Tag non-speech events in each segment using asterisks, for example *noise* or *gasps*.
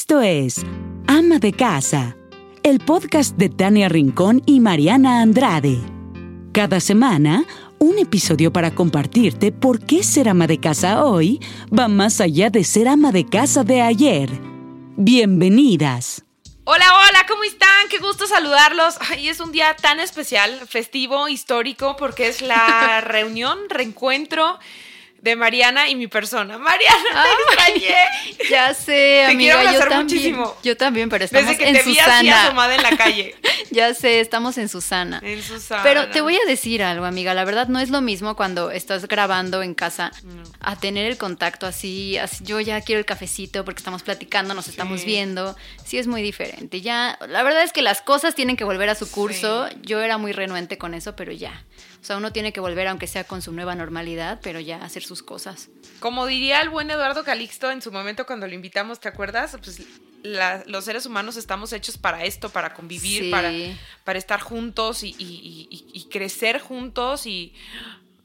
Esto es Ama de Casa, el podcast de Tania Rincón y Mariana Andrade. Cada semana, un episodio para compartirte por qué ser ama de casa hoy va más allá de ser ama de casa de ayer. Bienvenidas. Hola, hola, ¿cómo están? Qué gusto saludarlos. Ay, es un día tan especial, festivo, histórico, porque es la *laughs* reunión, reencuentro de Mariana y mi persona. Mariana, te extrañé. *laughs* Ya sé, amiga, quiero yo también. muchísimo. Yo también, pero estamos Desde que en te vi así Susana. asomada en la calle. *laughs* ya sé, estamos en Susana. En Susana. Pero te voy a decir algo, amiga. La verdad no es lo mismo cuando estás grabando en casa a tener el contacto así, así. Yo ya quiero el cafecito porque estamos platicando, nos estamos viendo. Sí es muy diferente. Ya, la verdad es que las cosas tienen que volver a su curso. Yo era muy renuente con eso, pero ya. Sea, uno tiene que volver, aunque sea con su nueva normalidad, pero ya hacer sus cosas. Como diría el buen Eduardo Calixto en su momento cuando lo invitamos, ¿te acuerdas? Pues la- los seres humanos estamos hechos para esto, para convivir, Sí. para, para estar juntos y, y- y- y- y crecer juntos y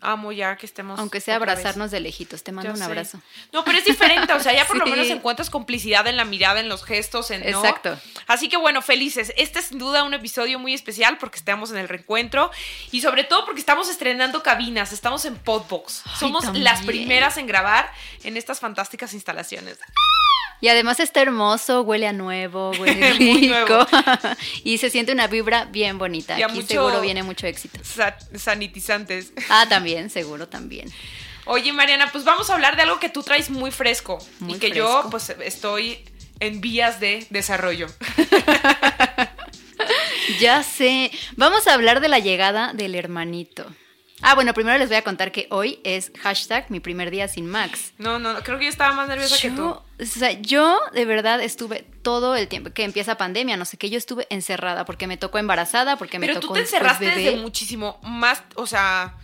amo ya que estemos. Aunque sea vez. abrazarnos de lejitos. Te mando un sé. abrazo. No, pero es diferente, o sea, ya por lo *laughs* menos encuentras complicidad en la mirada, en los gestos, en ¿no? Exacto. Así que bueno, felices. Este es sin duda un episodio muy especial porque estamos en el reencuentro y sobre todo porque estamos estrenando cabinas, estamos en Podbox. Somos las primeras en grabar en estas fantásticas instalaciones. Y además está hermoso, huele a nuevo, huele *laughs* Muy rico. nuevo. *laughs* y se siente una vibra bien bonita. Y Aquí mucho- seguro viene mucho éxito. Sa- sanitizantes. Ah, también, seguro también. Oye, Mariana, pues vamos a hablar de algo que tú traes muy fresco Muy y que yo pues estoy en vías de desarrollo. *laughs* Ya sé. Vamos a hablar de la llegada del hermanito. Ah, bueno, primero les voy a contar que hoy es hashtag mi primer día sin Max. No, no, creo que yo estaba más nerviosa que tú. O sea, yo de verdad estuve todo el tiempo que empieza pandemia, no sé qué, yo estuve encerrada porque me tocó embarazada, porque me Pero tocó tú te encerraste bebé. desde muchísimo más, o sea,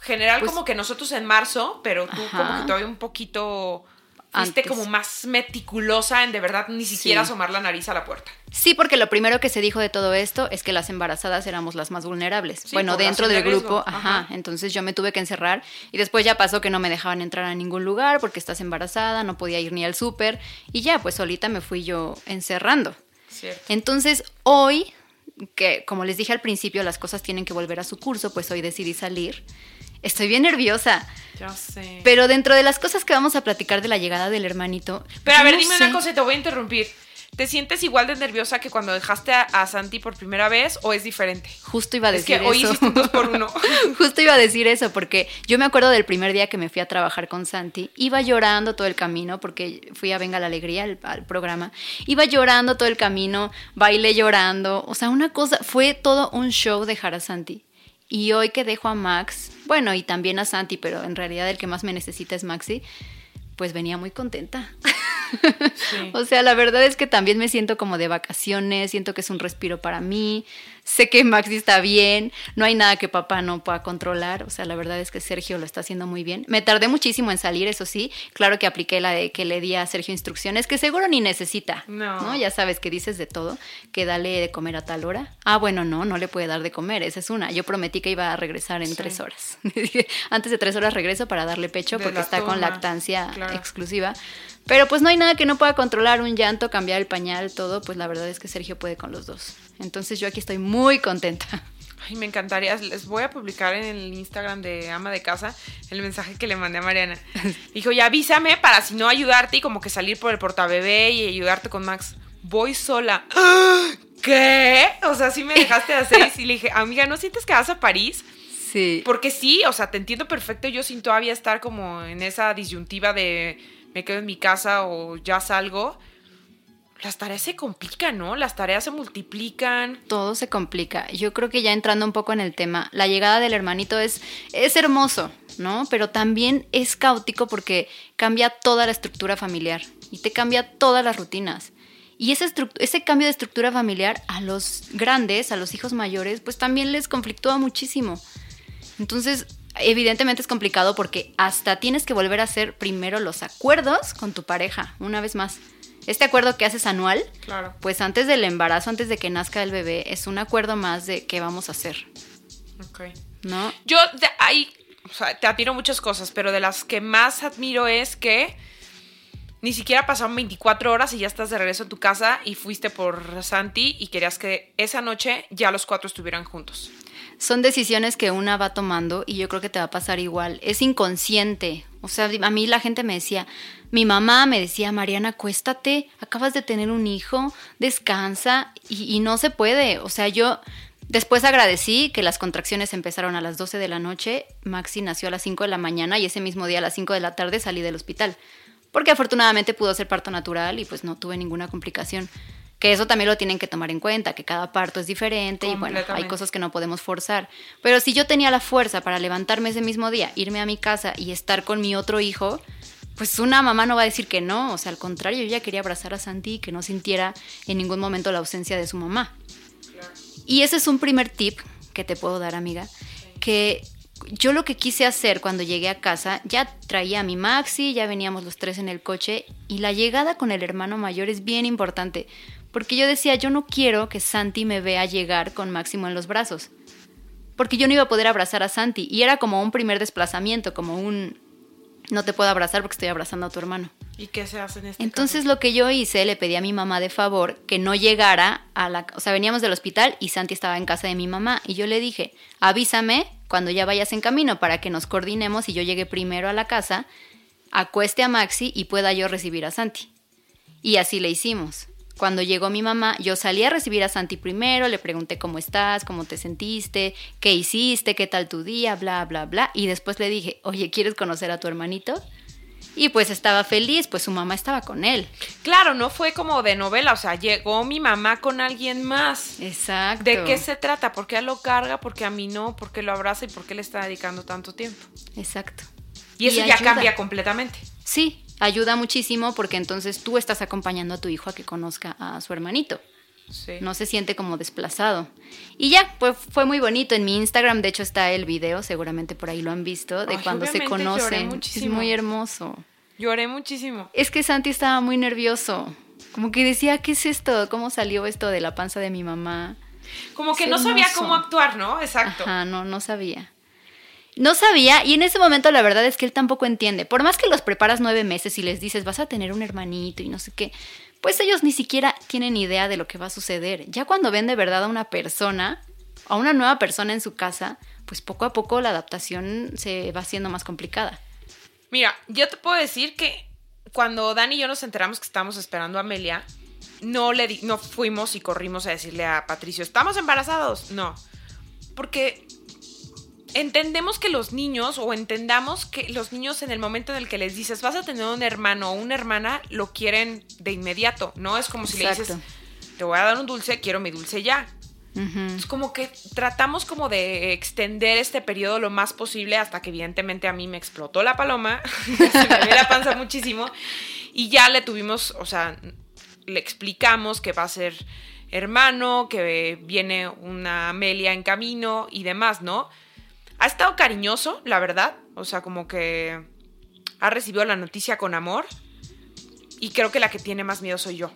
general Pues- como que nosotros en marzo, pero tú Ajá. como que todavía un poquito fuiste como más meticulosa en de verdad ni siquiera Sí. asomar la nariz a la puerta. Sí, porque lo primero que se dijo de todo esto es que las embarazadas éramos las más vulnerables. Sí, bueno, dentro de del grupo, ajá. ajá. Entonces yo me tuve que encerrar y después ya pasó que no me dejaban entrar a ningún lugar porque estás embarazada, no podía ir ni al súper y ya, pues solita me fui yo encerrando. Cierto. Entonces hoy, que como les dije al principio, las cosas tienen que volver a su curso, pues hoy decidí salir. Estoy bien nerviosa, Ya sé. pero dentro de las cosas que vamos a platicar de la llegada del hermanito. Pero a ver, no dime sé. una cosa y te voy a interrumpir. ¿Te sientes igual de nerviosa que cuando dejaste a, a Santi por primera vez o es diferente? Justo iba a Es decir que hoy eso. hiciste dos por uno. *laughs* Justo iba a decir eso, porque yo me acuerdo del primer día que me fui a trabajar con Santi. Iba llorando todo el camino, porque fui a Venga la Alegría al, al programa. Iba llorando todo el camino, bailé llorando. O sea, una cosa, fue todo un show dejar a Santi. Y hoy que dejo a Max, bueno, y también a Santi, pero en realidad el que más me necesita es Maxi, pues venía muy contenta. Sí. *laughs* O sea, la verdad es que también me siento como de vacaciones, siento que es un respiro para mí, sé que Maxi está bien, no hay nada que papá no pueda controlar, o sea, la verdad es que Sergio lo está haciendo muy bien. Me tardé muchísimo en salir, eso sí, claro que apliqué la de que le di a Sergio instrucciones, que seguro ni necesita, No. Ya sabes que dices de todo, que dale de comer a tal hora. Ah, bueno, no, no le puede dar de comer, esa es una. Yo prometí que iba a regresar en Sí. tres horas. *laughs* Antes de tres horas regreso para darle pecho De porque está con lactancia claro. exclusiva. Pero pues no hay nada que no pueda controlar, un llanto, cambiar el pañal, todo, pues la verdad es que Sergio puede con los dos. Entonces yo aquí estoy muy contenta. Ay, me encantaría. Les voy a publicar en el Instagram de Ama de Casa el mensaje que le mandé a Mariana. *laughs* Dijo, ya avísame para si no ayudarte y como que salir por el portabebé y ayudarte con Max. Voy sola. *gasps* ¿Qué? O sea, sí me dejaste a seis y le dije, amiga, ¿no sientes que vas a París? Sí. Porque sí, o sea, te entiendo perfecto. Yo sin todavía estar como en esa disyuntiva de me quedo en mi casa o ya salgo. Las tareas se complican, ¿no? Las tareas se multiplican. Todo se complica. Yo creo que ya entrando un poco en el tema, la llegada del hermanito es, es hermoso, ¿no? Pero también es caótico porque cambia toda la estructura familiar y te cambia todas las rutinas. Y ese, ese cambio de estructura familiar a los grandes, a los hijos mayores, pues también les conflictúa muchísimo. Entonces, evidentemente es complicado porque hasta tienes que volver a hacer primero los acuerdos con tu pareja, una vez más. Este acuerdo que haces anual, Claro. pues antes del embarazo, antes de que nazca el bebé, es un acuerdo más de qué vamos a hacer, Ok. ¿no? Yo de ahí, o sea, te admiro muchas cosas, pero de las que más admiro es que ni siquiera pasaron 24 horas y ya estás de regreso a tu casa y fuiste por Santi y querías que esa noche ya los cuatro estuvieran juntos. Son decisiones que una va tomando y yo creo que te va a pasar igual. Es inconsciente. O sea, a mí la gente me decía, mi mamá me decía, Mariana, acuéstate, acabas de tener un hijo, descansa y, no se puede. O sea, yo después agradecí que las contracciones empezaron a las 12 de la noche, Maxi nació a las 5 de la mañana y ese mismo día a las 5 de la tarde salí del hospital. Porque afortunadamente pudo ser parto natural y pues no tuve ninguna complicación. Que eso también lo tienen que tomar en cuenta, que cada parto es diferente y bueno, hay cosas que no podemos forzar. Pero si yo tenía la fuerza para levantarme ese mismo día, irme a mi casa y estar con mi otro hijo, pues una mamá no va a decir que no. O sea, al contrario, yo ya quería abrazar a Santi y que no sintiera en ningún momento la ausencia de su mamá. Y ese es un primer tip que te puedo dar, amiga, que yo lo que quise hacer cuando llegué a casa, ya traía a mi Maxi, ya veníamos los tres en el coche y la llegada con el hermano mayor es bien importante, porque yo decía, yo no quiero que Santi me vea llegar con Máximo en los brazos, porque yo no iba a poder abrazar a Santi y era como un primer desplazamiento, como un no te puedo abrazar porque estoy abrazando a tu hermano. ¿Y qué se hace en este Entonces caso? lo que yo hice, le pedí a mi mamá de favor que no llegara a la... O sea, veníamos del hospital y Santi estaba en casa de mi mamá y yo le dije, avísame cuando ya vayas en camino para que nos coordinemos y yo llegue primero a la casa, acueste a Maxi y pueda yo recibir a Santi. Y así le hicimos. Cuando llegó mi mamá, yo salí a recibir a Santi primero, le pregunté cómo estás, cómo te sentiste, qué hiciste, qué tal tu día, bla, bla, bla. Y después le dije, oye, ¿quieres conocer a tu hermanito? Y pues estaba feliz, pues su mamá estaba con él. Claro, no fue como de novela, o sea, llegó mi mamá con alguien más. Exacto. ¿De qué se trata? ¿Por qué lo carga? ¿Por qué a mí no? ¿Por qué lo abraza? ¿Y por qué le está dedicando tanto tiempo? Exacto. Y eso ya cambia completamente. Sí, ayuda muchísimo porque entonces tú estás acompañando a tu hijo a que conozca a su hermanito. Sí. No se siente como desplazado. Y ya, pues fue muy bonito. En mi Instagram, de hecho, está el video, seguramente por ahí lo han visto, de Ay, cuando se conocen. Es muy hermoso. Lloré muchísimo. Es que Santi estaba muy nervioso. Como que decía, ¿qué es esto? ¿Cómo salió esto de la panza de mi mamá? Como que no sabía cómo actuar, ¿no? Exacto. Ajá, no, no sabía. No sabía, y en ese momento la verdad es que él tampoco entiende. Por más que los preparas nueve meses y les dices, vas a tener un hermanito y no sé qué, pues ellos ni siquiera tienen idea de lo que va a suceder. Ya cuando ven de verdad a una persona, a una nueva persona en su casa, pues poco a poco la adaptación se va haciendo más complicada. Mira, yo te puedo decir que cuando Dani y yo nos enteramos que estábamos esperando a Amelia, no le di- no fuimos y corrimos a decirle a Patricio, ¿estamos embarazados? No. Porque entendemos que los niños, o entendamos que los niños en el momento en el que les dices, vas a tener un hermano o una hermana, lo quieren de inmediato, ¿no? Es como si le dices, te voy a dar un dulce, quiero mi dulce ya. Es como que tratamos como de extender este periodo lo más posible hasta que evidentemente a mí me explotó la paloma, *laughs* se me ve la panza muchísimo y ya le tuvimos, o sea, le explicamos que va a ser hermano, que viene una Amelia en camino y demás, ¿no? Ha estado cariñoso, la verdad, o sea, como que ha recibido la noticia con amor y creo que la que tiene más miedo soy yo.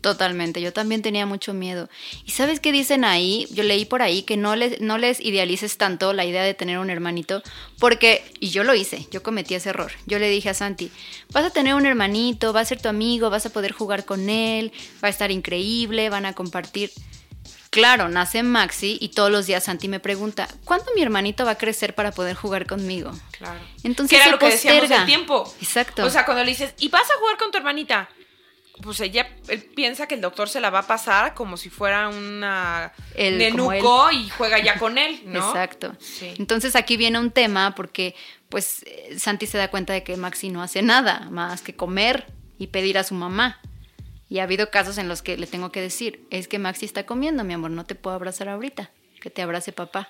Totalmente, yo también tenía mucho miedo. ¿Y sabes qué dicen ahí? Yo leí por ahí que no les, no les idealices tanto la idea de tener un hermanito, porque, y yo lo hice, yo cometí ese error. Yo le dije a Santi, vas a tener un hermanito, va a ser tu amigo, vas a poder jugar con él, va a estar increíble, van a compartir. Claro, nace Maxi y todos los días Santi me pregunta, ¿cuándo mi hermanito va a crecer para poder jugar conmigo? Claro. Entonces que era lo que decíamos posterga. del tiempo. Exacto. O sea, cuando le dices, ¿y vas a jugar con tu hermanita? Pues ella él piensa que el doctor se la va a pasar como si fuera una El- nenuco y juega ya con él, ¿no? Exacto. Sí. Entonces aquí viene un tema porque pues eh, Santi se da cuenta de que Maxi no hace nada más que comer y pedir a su mamá. Y ha habido casos en los que le tengo que decir, es que Maxi está comiendo, mi amor, no te puedo abrazar ahorita, que te abrace papá.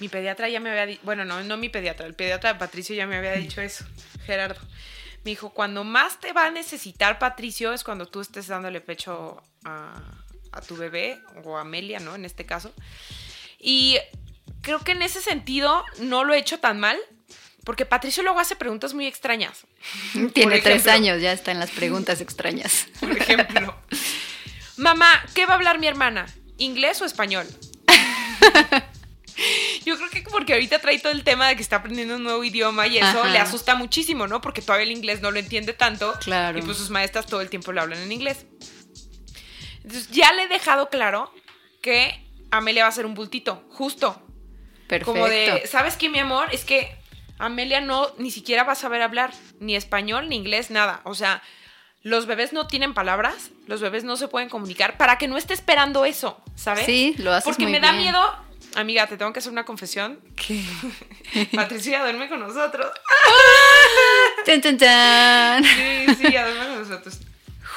Mi pediatra ya me había dicho, bueno, no, no mi pediatra, el pediatra de Patricio ya me había dicho eso, Gerardo. Me dijo, cuando más te va a necesitar Patricio es cuando tú estés dándole pecho a, a tu bebé o a Amelia, ¿no? En este caso. Y creo que en ese sentido no lo he hecho tan mal, porque Patricio luego hace preguntas muy extrañas. Tiene tres años, ya está en las preguntas extrañas. *laughs* Por ejemplo, mamá, ¿qué va a hablar mi hermana? ¿Inglés o español? *laughs* Yo creo que porque ahorita trae todo el tema de que está aprendiendo un nuevo idioma y eso Ajá. le asusta muchísimo, ¿no? Porque todavía el inglés no lo entiende tanto. Claro. Y pues sus maestras todo el tiempo le hablan en inglés. Entonces ya le he dejado claro que Amelia va a ser un bultito, justo. Perfecto. Como de, ¿sabes qué, mi amor? Es que Amelia no ni siquiera va a saber hablar ni español ni inglés, nada. O sea, los bebés no tienen palabras, los bebés no se pueden comunicar para que no esté esperando eso, ¿sabes? Sí, lo haces Porque muy me da miedo. Amiga, te tengo que hacer una confesión. ¿Qué? *laughs* Patricia duerme con nosotros. *laughs* Tan, tan, tan. Sí, sí, duerme con nosotros.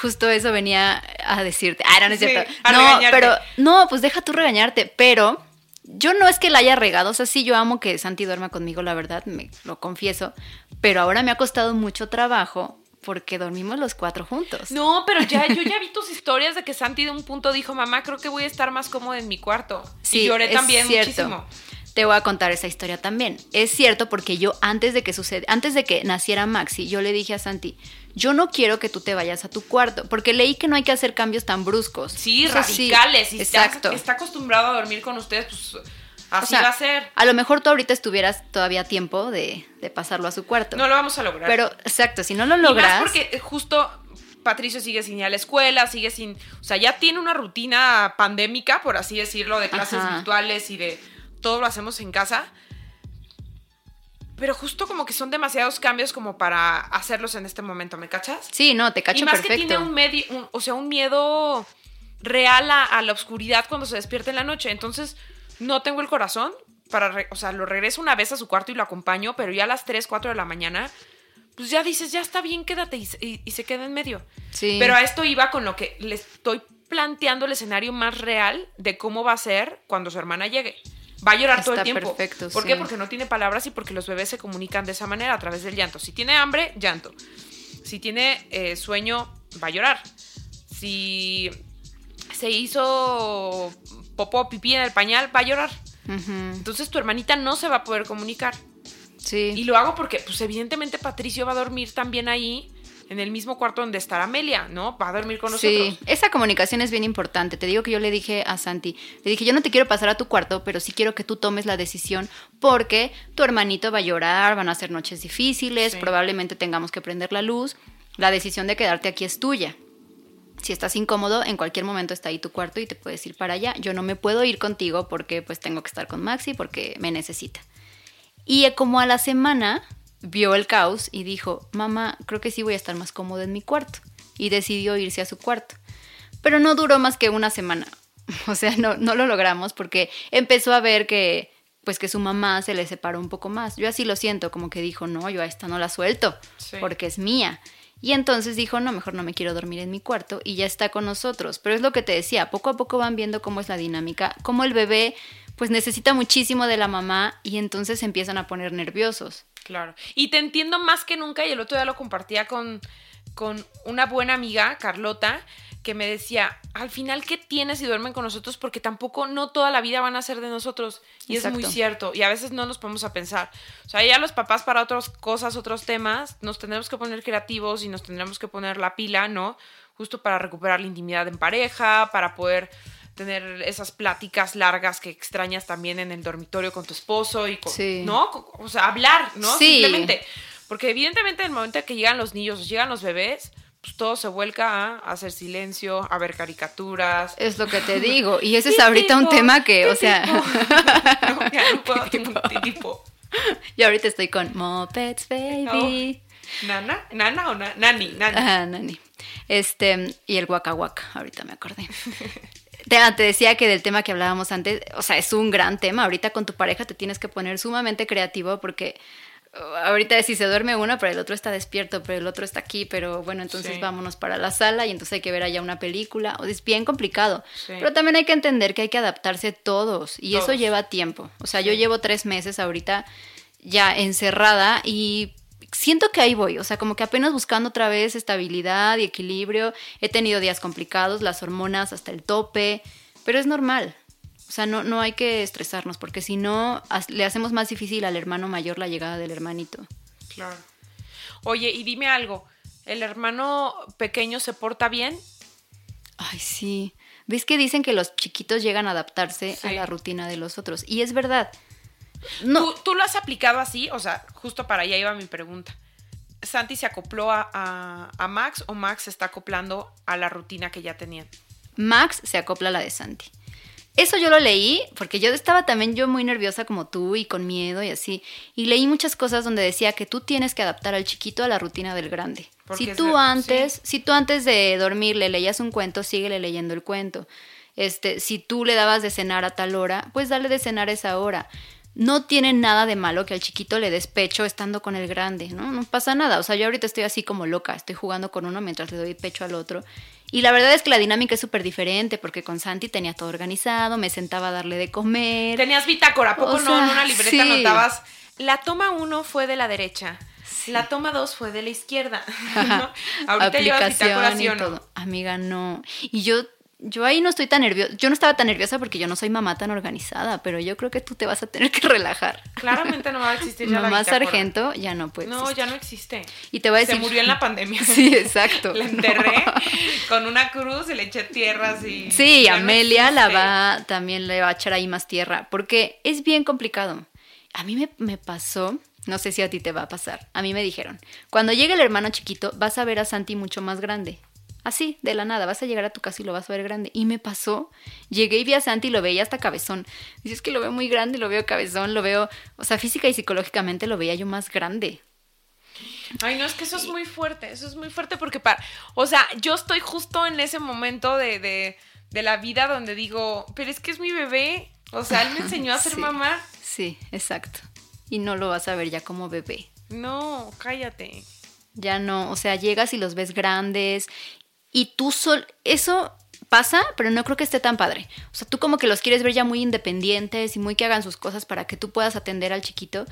Justo eso venía a decirte. Ah, no, no es Sí, cierto. no, pero no, pues deja tú regañarte, pero yo no es que la haya regado, o sea, sí, yo amo que Santi duerma conmigo, la verdad, me lo confieso, pero ahora me ha costado mucho trabajo porque dormimos los cuatro juntos. No, pero ya, yo ya vi tus historias de que Santi de un punto dijo, mamá, creo que voy a estar más cómoda en mi cuarto. Sí, y lloré es también cierto. muchísimo. Te voy a contar esa historia también. Es cierto porque yo antes de que suceda, antes de que naciera Maxi, yo le dije a Santi, yo no quiero que tú te vayas a tu cuarto, porque leí que no hay que hacer cambios tan bruscos. Sí, O sea, sí, radicales. y está- exacto. está acostumbrado a dormir con ustedes, pues así O sea, va a ser. A lo mejor tú ahorita estuvieras todavía a tiempo de, de pasarlo a su cuarto. No lo vamos a lograr. Pero, exacto, si no lo Y logras. más porque eh, justo Patricio sigue sin ir a la escuela, sigue sin. O sea, ya tiene una rutina pandémica, por así decirlo, de clases Ajá. virtuales y de todo lo hacemos en casa. Pero justo como que son demasiados cambios como para hacerlos en este momento, ¿me cachas? Sí, no, te cacho y más perfecto. que tiene un medio, un- o sea, un miedo real a, a la oscuridad cuando se despierta en la noche. Entonces, no tengo el corazón para, re- o sea, lo regreso una vez a su cuarto y lo acompaño, pero ya a las 3, 4 de la mañana, pues ya dices, ya está bien, quédate y, se- y- y se queda en medio. Sí. Pero a esto iba con lo que le estoy planteando el escenario más real de cómo va a ser cuando su hermana llegue. Va a llorar todo el tiempo. perfecto, ¿Por sí. qué? Porque no tiene palabras y porque los bebés se comunican de esa manera, a través del llanto. Si tiene hambre, llanto. Si tiene eh, sueño, va a llorar. Si se hizo popó, pipí en el pañal, va a llorar. Entonces tu hermanita no se va a poder comunicar. Sí. Y lo hago porque, pues evidentemente Patricio va a dormir también ahí, en el mismo cuarto donde estará Amelia, ¿no? Va a dormir con nosotros. Sí, esa comunicación es bien importante. Te digo que yo le dije a Santi, le dije, yo no te quiero pasar a tu cuarto, pero sí quiero que tú tomes la decisión porque tu hermanito va a llorar, van a ser noches difíciles, Sí. probablemente tengamos que prender la luz. La decisión de quedarte aquí es tuya. Si estás incómodo, en cualquier momento está ahí tu cuarto y te puedes ir para allá. Yo no me puedo ir contigo porque pues tengo que estar con Maxi porque me necesita. Y como a la semana vio el caos y dijo, mamá, creo que sí voy a estar más cómodo en mi cuarto. Y decidió irse a su cuarto. Pero no duró más que una semana. *laughs* O sea, no, no lo logramos porque empezó a ver que pues que su mamá se le separó un poco más. Yo así lo siento, como que dijo, no, yo a esta no la suelto Sí. porque es mía. Y entonces dijo, no, mejor no me quiero dormir en mi cuarto y ya está con nosotros. Pero es lo que te decía, poco a poco van viendo cómo es la dinámica, cómo el bebé pues necesita muchísimo de la mamá y entonces se empiezan a poner nerviosos. Claro. Y te entiendo más que nunca, y el otro día lo compartía con, con una buena amiga, Carlota, que me decía, al final, ¿qué tienes si duermen con nosotros? Porque tampoco, no toda la vida van a ser de nosotros. Y es muy cierto. Y a veces no nos podemos a pensar. O sea, ya los papás para otras cosas, otros temas, nos tendremos que poner creativos y nos tendremos que poner la pila, ¿no? Justo para recuperar la intimidad en pareja, para poder tener esas pláticas largas que extrañas también en el dormitorio con tu esposo y con, Sí. ¿no? O sea, hablar, ¿no? Sí. Simplemente. Porque evidentemente en el momento en que llegan los niños, llegan los bebés, pues todo se vuelca a hacer silencio, a ver caricaturas. Es lo que te *laughs* digo. Y ese es ¿Qué ahorita un tema que, ¿Qué o sea, tipo? *laughs* no, ya no puedo *laughs* ¿Qué tipo? ¿Qué tipo? yo ahorita estoy con Mopeds Baby. ¿Nana? ¿Nana o na- nani? Nani. Ajá, Nani. Este, y el Waka Waka, ahorita me acordé. Te, te decía que del tema que hablábamos antes, o sea, es un gran tema. Ahorita con tu pareja te tienes que poner sumamente creativo porque uh, ahorita si se duerme uno, pero el otro está despierto, pero el otro está aquí, pero bueno, entonces Sí. vámonos para la sala y entonces hay que ver allá una película. O Es bien complicado. Sí. Pero también hay que entender que hay que adaptarse todos y eso lleva tiempo. O sea, yo llevo tres meses ahorita ya encerrada y siento que ahí voy, o sea, como que apenas buscando otra vez estabilidad y equilibrio. He tenido días complicados, las hormonas hasta el tope, pero es normal. O sea, no, no hay que estresarnos, porque si no, le hacemos más difícil al hermano mayor la llegada del hermanito. Claro. Oye, y dime algo. ¿El hermano pequeño se porta bien? Ay, sí. ¿Ves que dicen que los chiquitos llegan a adaptarse a la rutina de los otros? Y es verdad. No. ¿Tú, tú lo has aplicado así? O sea, justo para allá iba mi pregunta. ¿Santi se acopló a, a- a Max o Max se está acoplando a la rutina que ya tenían? Max se acopla a la de Santi. Eso yo lo leí porque yo estaba también yo muy nerviosa como tú y con miedo y así. Y leí muchas cosas donde decía que tú tienes que adaptar al chiquito a la rutina del grande. Porque Si tú antes, sí. si tú antes de dormir le leías un cuento, síguele leyendo el cuento. Este, si tú le dabas de cenar a tal hora, pues dale de cenar a esa hora. No tiene nada de malo que al chiquito le des pecho estando con el grande, ¿no? No pasa nada. O sea, yo ahorita estoy así como loca, estoy jugando con uno mientras le doy pecho al otro. Y la verdad es que la dinámica es súper diferente porque con Santi tenía todo organizado, me sentaba a darle de comer. Tenías bitácora, ¿a poco O no? sea, en una libreta sí. anotabas. La toma uno fue de la derecha. La toma dos fue de la izquierda. *laughs* ¿no? *laughs* Ahorita llevas bitácora, ¿sí o no? Amiga, no. Y yo, yo ahí no estoy tan nerviosa. Yo no estaba tan nerviosa porque yo no soy mamá tan organizada, pero yo creo que tú te vas a tener que relajar. Claramente no va a existir ya la Mamá sargento ya no puede No, existir. ya no existe. Y te voy a decir. Se murió en la pandemia. *laughs* Sí, exacto. *laughs* La enterré con una cruz y le eché tierras y. Sí, ya no Amelia la va, también le va a echar ahí más tierra, porque es bien complicado. A mí me, me pasó, no sé si a ti te va a pasar, a mí me dijeron, cuando llegue el hermano chiquito vas a ver a Santi mucho más grande. Así, de la nada, vas a llegar a tu casa y lo vas a ver grande. Y me pasó, llegué y vi a Santi y lo veía hasta cabezón. Dices que lo veo muy grande, lo veo cabezón, lo veo, o sea, física y psicológicamente lo veía yo más grande. Ay, no, es que eso es muy fuerte, eso es muy fuerte porque para, o sea, yo estoy justo en ese momento de, de, de la vida donde digo, pero es que es mi bebé, o sea, él me *laughs* enseñó a ser Sí. mamá. Sí, exacto. Y no lo vas a ver ya como bebé. No, cállate. Ya no, o sea, llegas y los ves grandes y tú sol eso pasa, pero no creo que esté tan padre. O sea, tú como que los quieres ver ya muy independientes y muy que hagan sus cosas para que tú puedas atender al chiquito.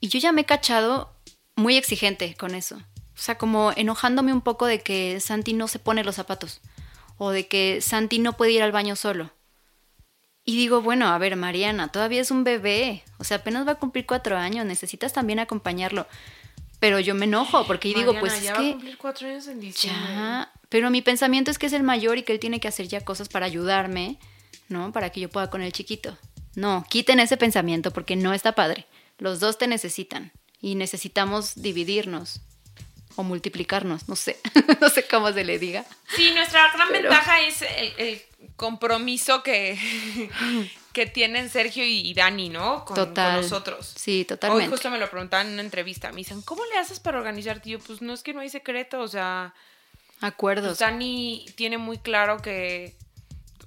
Y yo ya me he cachado muy exigente con eso. O sea, como enojándome un poco de que Santi no se pone los zapatos o de que Santi no puede ir al baño solo. Y digo, bueno, a ver, Mariana, todavía es un bebé. O sea, apenas va a cumplir cuatro años. Necesitas también acompañarlo. Pero yo me enojo porque digo, Mariana, pues ya es va a que cumplir cuatro años en diciembre. ya. Pero mi pensamiento es que es el mayor y que él tiene que hacer ya cosas para ayudarme, ¿no? Para que yo pueda con el chiquito. No, quiten ese pensamiento porque no está padre. Los dos te necesitan y necesitamos dividirnos o multiplicarnos, no sé, *laughs* no sé cómo se le diga. Sí, nuestra gran Pero- ventaja es el, el compromiso que, *laughs* que tienen Sergio y, Dani, ¿no? Con, Total. con nosotros. Sí, Hoy totalmente. justo me lo preguntaban en una entrevista. Me dicen, ¿cómo le haces para organizarte? Y yo, pues no es que no hay secreto. O sea, Acuerdos. pues, Dani tiene muy claro que,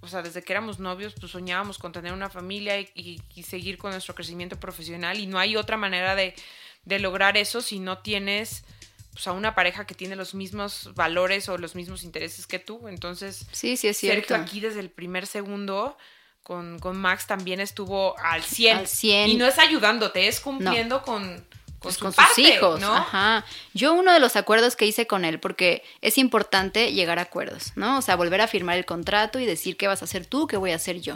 o sea, desde que éramos novios, pues soñábamos con tener una familia y, y- y seguir con nuestro crecimiento profesional. Y no hay otra manera de, de lograr eso si no tienes pues, a una pareja que tiene los mismos valores o los mismos intereses que tú. Entonces, Sí, sí es cierto. Sergio aquí desde el primer segundo con, con Max también estuvo al 100. Al 100. Y no es ayudándote, es cumpliendo con, Pues con parte, sus hijos, ¿no? ajá. Yo uno de los acuerdos que hice con él, porque es importante llegar a acuerdos, ¿no? O sea, volver a firmar el contrato y decir qué vas a hacer tú, qué voy a hacer yo.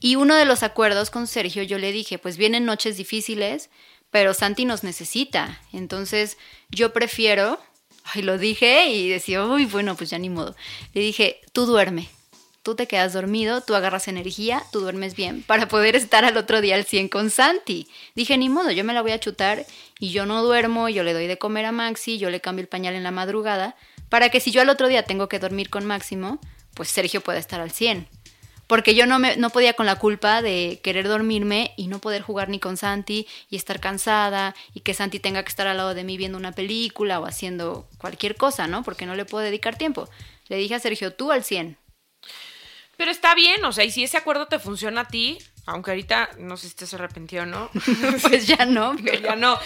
Y uno de los acuerdos con Sergio, yo le dije, pues vienen noches difíciles, pero Santi nos necesita. Entonces, yo prefiero, ay, lo dije y decía, uy, bueno, pues ya ni modo. Le dije, tú duerme. Tú te quedas dormido, tú agarras energía, tú duermes bien, para poder estar al otro día al 100 con Santi. Dije, ni modo, yo me la voy a chutar y yo no duermo, yo le doy de comer a Maxi, yo le cambio el pañal en la madrugada, para que si yo al otro día tengo que dormir con Máximo, pues Sergio pueda estar al 100 porque yo no, me, no podía con la culpa de querer dormirme y no poder jugar ni con Santi y estar cansada y que Santi tenga que estar al lado de mí viendo una película o haciendo cualquier cosa, ¿no? Porque no le puedo dedicar tiempo. Le dije a Sergio, tú al 100. Pero está bien, o sea, y si ese acuerdo te funciona a ti, aunque ahorita no sé si te has arrepentido o no, *laughs* *laughs* pues ya no, pero ya no.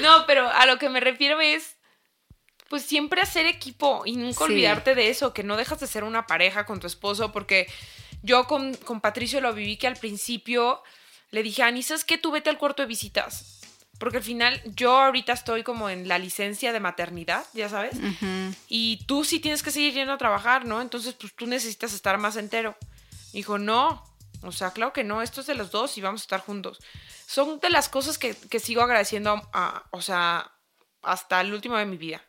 No, pero a lo que me refiero es, pues siempre hacer equipo y nunca Sí. olvidarte de eso, que no dejas de ser una pareja con tu esposo, porque yo con, con Patricio lo viví que al principio le dije, Ani, ¿sabes qué? Tú vete al cuarto de visitas. Porque al final yo ahorita estoy como en la licencia de maternidad, ya sabes. Y tú sí tienes que seguir yendo a trabajar, ¿no? Entonces, pues tú necesitas estar más entero. Me dijo, no. O sea, claro que no, esto es de los dos y vamos a estar juntos. Son de las cosas que, que sigo agradeciendo, a- a- o sea, hasta el último de mi vida.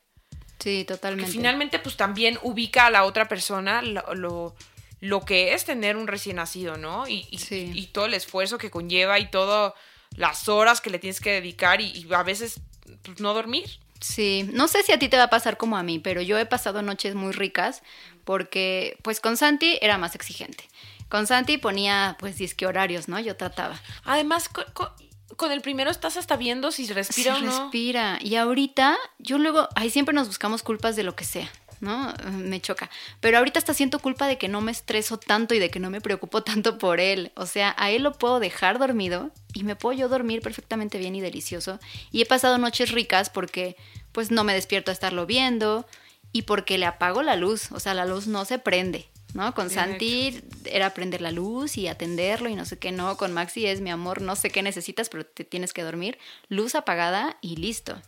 sí, totalmente. finalmente, pues también ubica a la otra persona lo, lo, lo que es tener un recién nacido, ¿no? Y, y- Sí. y todo el esfuerzo que conlleva y todo, las horas que le tienes que dedicar y, y a veces pues, no dormir. Sí, no sé si a ti te va a pasar como a mí, pero yo he pasado noches muy ricas porque pues con Santi era más exigente. Con Santi ponía pues disque horarios, ¿no? Yo trataba. Además, co- co- con, el primero estás hasta viendo si respira o no. respira. Y ahorita, yo luego, ahí siempre nos buscamos culpas de lo que sea, ¿no? Me choca. Pero ahorita hasta siento culpa de que no me estreso tanto y de que no me preocupo *laughs* tanto por él. O sea, a él lo puedo dejar dormido y me puedo yo dormir perfectamente bien y delicioso. Y he pasado noches ricas porque, pues, no me despierto a estarlo viendo y porque le apago la luz. O sea, la luz no se prende. ¿No? Con Bien Santi era prender la luz y atenderlo y no sé qué, no. Con Maxi es mi amor, no sé qué necesitas, pero te tienes que dormir. Luz apagada y listo.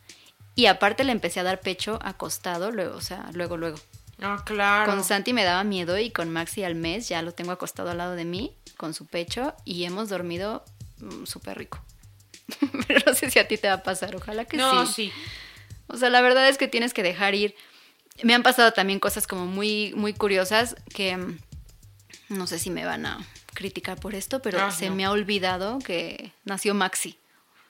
Y aparte le empecé a dar pecho acostado, luego, o sea, luego, luego. Ah, claro. Con Santi me daba miedo y con Maxi al mes ya lo tengo acostado al lado de mí, con su pecho, y hemos dormido mm, súper rico. *laughs* Pero no sé si a ti te va a pasar, ojalá que no, sí. sí. O sea, la verdad es que tienes que dejar ir. Me han pasado también cosas como muy, muy curiosas que mm, no sé si me van a criticar por esto, pero Ah, se no. me ha olvidado que nació Maxi.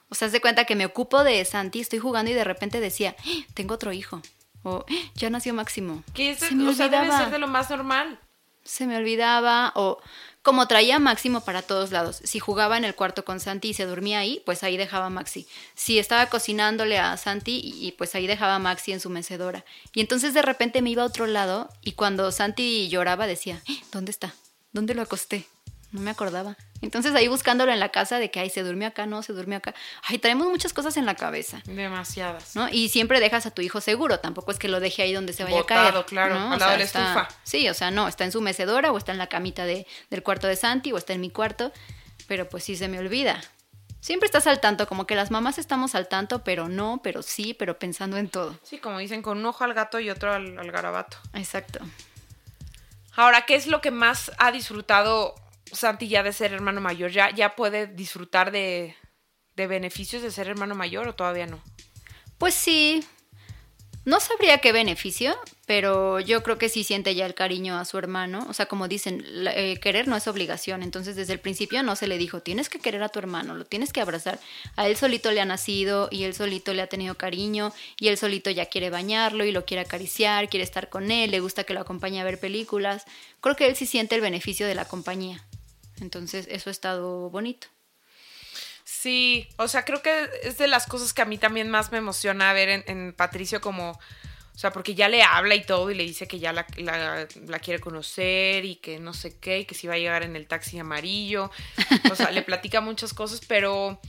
O sea, haz de cuenta que me ocupo de Santi, estoy jugando y de repente decía, "¡Ah! tengo otro hijo. O "¡Ah! ya nació Máximo. Que es, se me o sea, debe olvidaba ser de lo más normal. se me olvidaba o como traía a Máximo para todos lados. Si jugaba en el cuarto con Santi y se dormía ahí, pues ahí dejaba a Maxi. Si estaba cocinándole a Santi y, y, pues ahí dejaba a Maxi en su mecedora. Y entonces de repente me iba a otro lado y cuando Santi lloraba decía, "¡Ah! ¿dónde está? ¿Dónde lo acosté? No me acordaba. Entonces ahí buscándolo en la casa de que, ay, se durmió acá, no, se durmió acá. Ay, traemos muchas cosas en la cabeza. Demasiadas. ¿no? Y siempre dejas a tu hijo seguro, tampoco es que lo deje ahí donde se vaya Botado, a caer. claro, ¿no? al lado de la está- estufa. Sí, o sea, no, está en su mecedora o está en la camita de, del cuarto de Santi o está en mi cuarto, pero pues sí se me olvida. Siempre estás al tanto, como que las mamás estamos al tanto, pero no, pero sí, pero pensando en todo. Sí, como dicen, con un ojo al gato y otro al, al garabato. Exacto. Ahora, ¿qué es lo que más ha disfrutado Santi ya de ser hermano mayor? ¿Ya, ya puede disfrutar de, de beneficios de ser hermano mayor o todavía no? Pues sí. No sabría qué beneficio, pero yo creo que sí siente ya el cariño a su hermano. O sea, como dicen, eh, querer no es obligación. Entonces, desde el principio no se le dijo, tienes que querer a tu hermano, lo tienes que abrazar. A él solito le ha nacido y él solito le ha tenido cariño y él solito ya quiere bañarlo y lo quiere acariciar, quiere estar con él, le gusta que lo acompañe a ver películas. Creo que él sí siente el beneficio de la compañía. Entonces, eso ha estado bonito. Sí, o sea, creo que es de las cosas que a mí también más me emociona ver en, en Patricio como, o sea, porque ya le habla y todo y le dice que ya la, la- la quiere conocer y que no sé qué, y que si va a llegar en el taxi amarillo, o sea, le platica muchas cosas, pero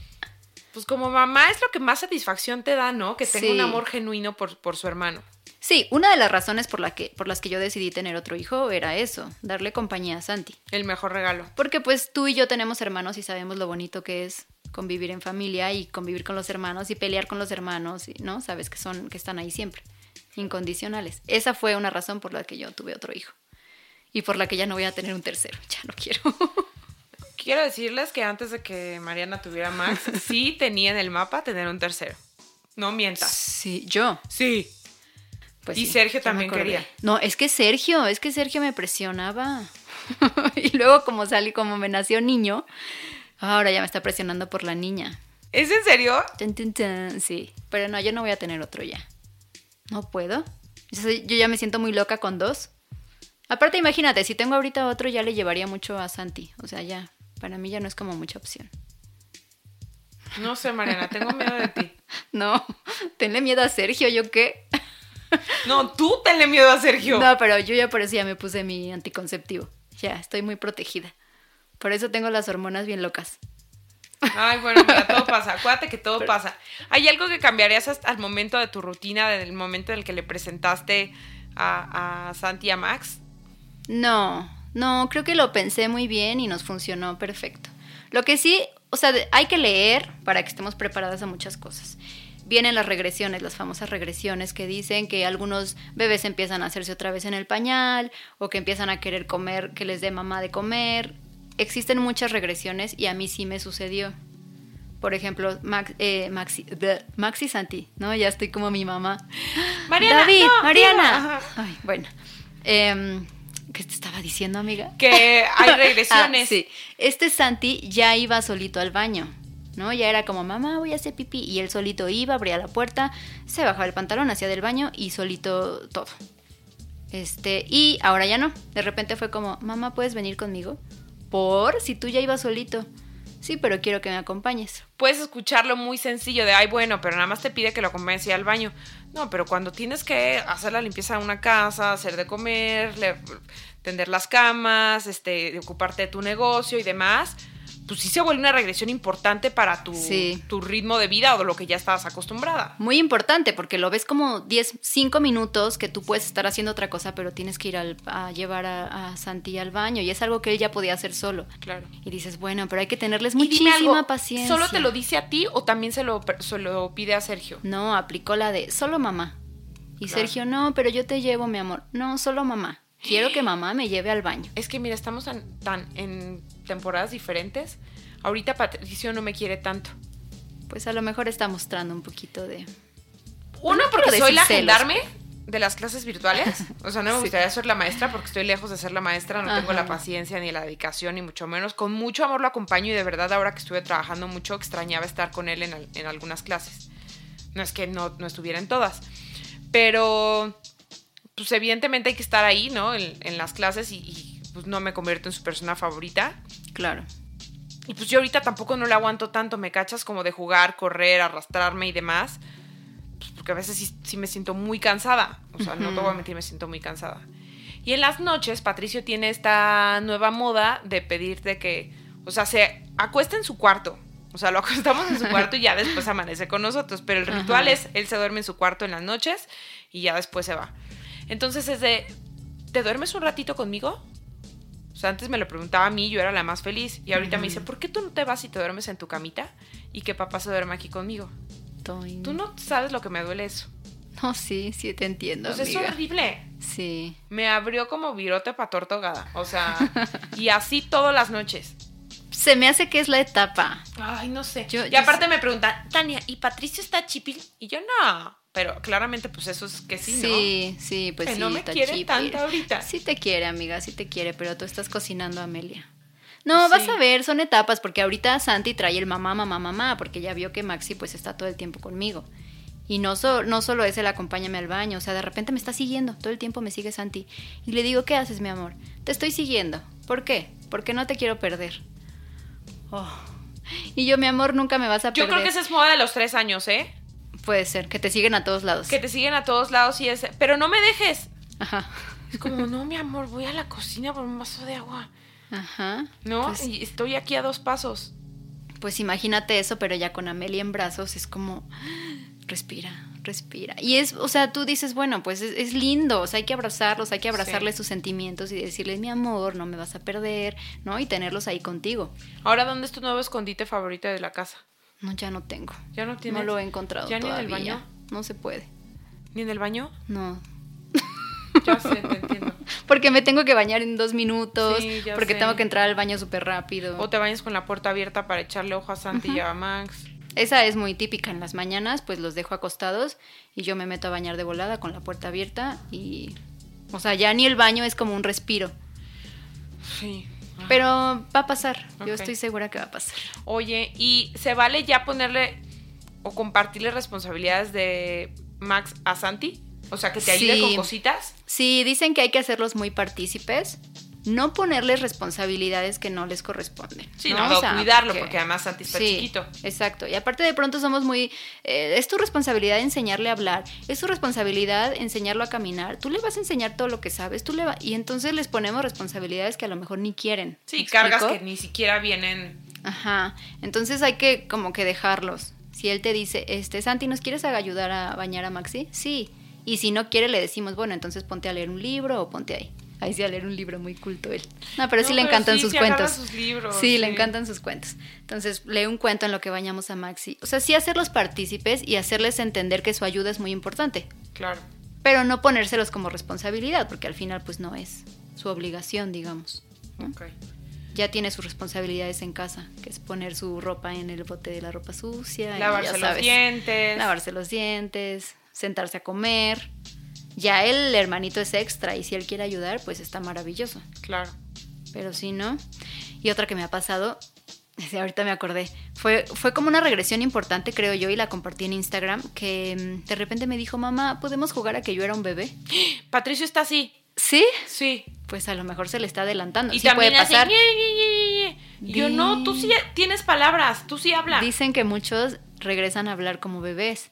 pues como mamá es lo que más satisfacción te da, ¿no? Que tenga Sí. un amor genuino por, por su hermano. Sí, una de las razones por, la que, por las que yo decidí tener otro hijo era eso, darle compañía a Santi. El mejor regalo. Porque pues tú y yo tenemos hermanos y sabemos lo bonito que es convivir en familia y convivir con los hermanos y pelear con los hermanos, ¿no? Sabes que son que están ahí siempre, incondicionales. Esa fue una razón por la que yo tuve otro hijo y por la que ya no voy a tener un tercero, ya no quiero. *laughs* Quiero decirles que antes de que Mariana tuviera Max, sí tenía en el mapa tener un tercero. No mientas. Sí, yo. Sí. Pues Y sí, Sergio también quería. No, es que Sergio, es que Sergio me presionaba. *laughs* y luego como salí, como me nació niño, ahora ya me está presionando por la niña. ¿Es en serio? Tan, tan, tan, Sí, pero no, yo no voy a tener otro ya. No puedo. Yo soy- yo ya me siento muy loca con dos. Aparte, imagínate, si tengo ahorita otro, ya le llevaría mucho a Santi. O sea, ya, para mí ya no es como mucha opción. No sé, Mariana, tengo miedo de ti. *laughs* No, tenle miedo a Sergio, ¿yo qué? No, tú tenle miedo a Sergio. No, pero yo ya por eso ya me puse mi anticonceptivo. Ya, estoy muy protegida. Por eso tengo las hormonas bien locas. Ay, bueno, mira, todo pasa. Acuérdate que todo pasa. ¿Hay algo que cambiarías hasta el momento de tu rutina, del momento en el que le presentaste a, a Santi y a Max? No, no, creo que lo pensé muy bien y nos funcionó perfecto. Lo que sí, o sea, hay que leer para que estemos preparadas a muchas cosas. Vienen las regresiones, las famosas regresiones que dicen que algunos bebés empiezan a hacerse otra vez en el pañal o que empiezan a querer comer, que les dé mamá de comer. Existen muchas regresiones y a mí sí me sucedió. Por ejemplo, Max, eh, Maxi, bleh, Maxi Santi, ¿no? Ya estoy como mi mamá. Mariana, David, no, Mariana. Ay, bueno. Em, ¿Qué te estaba diciendo, amiga? Que hay *laughs* regresiones. Ah, sí. Este Santi ya iba solito al baño. ¿No? Ya era como, mamá, voy a hacer pipí. Y él solito iba, abría la puerta, se bajaba el pantalón, hacía del baño y solito todo. Este, y ahora ya no. De repente fue como, mamá, ¿puedes venir conmigo? Por si tú ya ibas solito. Sí, pero quiero que me acompañes. Puedes escucharlo muy sencillo de, ay, bueno, pero nada más te pide que lo acompañes y al baño. No, pero cuando tienes que hacer la limpieza de una casa, hacer de comer, tender las camas, este, ocuparte de tu negocio y demás, pues sí se vuelve una regresión importante para tu, Sí. tu ritmo de vida o de lo que ya estabas acostumbrada. Muy importante porque lo ves como 10, 5 minutos que tú puedes estar haciendo otra cosa, pero tienes que ir al- a llevar a, a Santi al baño y es algo que él ya podía hacer solo. Claro. Y dices, bueno, pero hay que tenerles muchísima algo, paciencia. ¿Solo te lo dice a ti o también se lo, se lo pide a Sergio? No, aplicó la de solo mamá. Y Claro. Sergio, no, pero yo te llevo, mi amor. No, solo mamá. Quiero que mamá me lleve al baño. Es que mira, estamos tan en temporadas diferentes. Ahorita Patricio no me quiere tanto. Pues a lo mejor está mostrando un poquito de... Uno, No porque soy la celos. gendarme de las clases virtuales. *laughs* O sea, no me Sí. gustaría ser la maestra porque estoy lejos de ser la maestra. No tengo la paciencia ni la dedicación, ni mucho menos. Con mucho amor lo acompaño y de verdad, ahora que estuve trabajando mucho, extrañaba estar con él en, en algunas clases. No es que no, no estuviera en todas. Pero, pues evidentemente hay que estar ahí, ¿no? En, en las clases y, y, pues no me convierto en su persona favorita. Claro. Y pues yo ahorita tampoco no le aguanto tanto, me cachas como de jugar, correr, arrastrarme y demás. Pues porque a veces sí, sí me siento muy cansada. O sea, no te voy a mentir, me siento muy cansada. Y en las noches, Patricio tiene esta nueva moda de pedirte que, o sea, se acuesta en su cuarto. O sea, lo *laughs* acostamos en su cuarto y ya después amanece con nosotros. Pero el ritual es, él se duerme en su cuarto en las noches y ya después se va. Entonces es de, ¿te duermes un ratito conmigo? O sea, antes me lo preguntaba a mí, yo era la más feliz. Y ahorita me dice, ¿por qué tú no te vas y te duermes en tu camita? Y que papá se duerme aquí conmigo. Toin. Tú no sabes lo que me duele eso. No, sí, sí te entiendo, Pues es horrible. Sí. Me abrió como virote para tortogada. O sea, y así todas las noches. Se me hace que es la etapa. Ay, no sé. Yo- y aparte me preguntan, Tania, ¿y Patricio está chipil? Y yo, no. Pero claramente, pues eso es que sí, ¿no? Sí, sí, pues Que sí. no me quiere tanto ahorita. Sí te quiere, amiga, sí te quiere, pero tú estás cocinando a Amelia. No, Sí. vas a ver, son etapas, porque ahorita Santi trae el mamá, mamá, mamá, porque ya vio que Maxi pues está todo el tiempo conmigo. Y no, so- no solo es el acompáñame al baño, o sea, de repente me está siguiendo, todo el tiempo me sigue Santi. Y le digo, ¿qué haces, mi amor? Te estoy siguiendo. ¿Por qué? Porque no te quiero perder. Oh. Y yo, mi amor, nunca me vas a Yo perder. creo que esa es moda de los tres años, ¿eh? Puede ser, que te siguen a todos lados. Que te siguen a todos lados y es, pero no me dejes. Ajá. Es como, no, mi amor, voy a la cocina por un vaso de agua. Ajá. No, Pues- y estoy aquí a dos pasos. Pues imagínate eso, pero ya con Amelia en brazos es como, respira, respira. Y es, o sea, tú dices, bueno, pues es, es lindo, o sea, hay que abrazarlos, hay que abrazarles sus sentimientos y decirles, mi amor, no me vas a perder, ¿no? Y tenerlos ahí contigo. Ahora, ¿dónde es tu nuevo escondite favorito de la casa? No, ya no tengo. ¿Ya no tienes? No lo he encontrado ¿Ya ni en el baño? No se puede. ¿Ni en el baño? No. Ya sé, te entiendo. *laughs* Porque me tengo que bañar en dos minutos, Sí, ya porque sé. tengo que entrar al baño súper rápido. O te bañas con la puerta abierta para echarle ojo a Santi y a Max. Esa es muy típica en las mañanas, pues los dejo acostados y yo me meto a bañar de volada con la puerta abierta y... O sea, ya ni el baño es como un respiro. Sí. Pero va a pasar, yo estoy segura que va a pasar. Oye, ¿y se vale ya ponerle o compartirle responsabilidades de Max a Santi? O sea, que te ayude Sí. con cositas. Sí, dicen que hay que hacerlos muy partícipes, no ponerles responsabilidades que no les corresponden. Sí, no, no, O sea, cuidarlo, porque además Santi está Sí, chiquito. Exacto. Y aparte de pronto somos muy... eh, es tu responsabilidad enseñarle a hablar, es tu responsabilidad enseñarlo a caminar. Tú le vas a enseñar todo lo que sabes, tú le va- y entonces les ponemos responsabilidades que a lo mejor ni quieren. Sí, ¿Me cargas explico? que ni siquiera vienen. Ajá. Entonces hay que como que dejarlos. Si él te dice, este, Santi, ¿nos quieres ayudar a bañar a Maxi? Sí. Y si no quiere, le decimos, bueno, entonces ponte a leer un libro o ponte ahí. Ahí sí a leer un libro muy culto él. No, pero No, sí le pero encantan sí, sus cuentos. sus libros, sí, le encantan sus cuentos. Entonces, lee un cuento en lo que bañamos a Maxi. O sea, sí hacerlos partícipes y hacerles entender que su ayuda es muy importante. Claro. Pero no ponérselos como responsabilidad, porque al final, pues no es su obligación, digamos. ¿no? Ok. Ya tiene sus responsabilidades en casa, que es poner su ropa en el bote de la ropa sucia. y Lavarse ya los dientes. Lavarse los dientes, sentarse a comer. Ya el hermanito es extra y si él quiere ayudar, pues está maravilloso. Claro. Pero si no. Y otra que me ha pasado, *laughs* ahorita me acordé, Fue, fue como una regresión importante, creo yo, y la compartí en Instagram, que mm, de repente me dijo, mamá, ¿podemos jugar a que yo era un bebé? *gasps* Patricio está así. ¿Sí? Sí. Pues a lo mejor se le está adelantando. Y sí también puede pasar. ñe, ñe, ñe, ñe. Y Yo no, tú sí tienes palabras, tú sí hablas. Dicen que muchos regresan a hablar como bebés.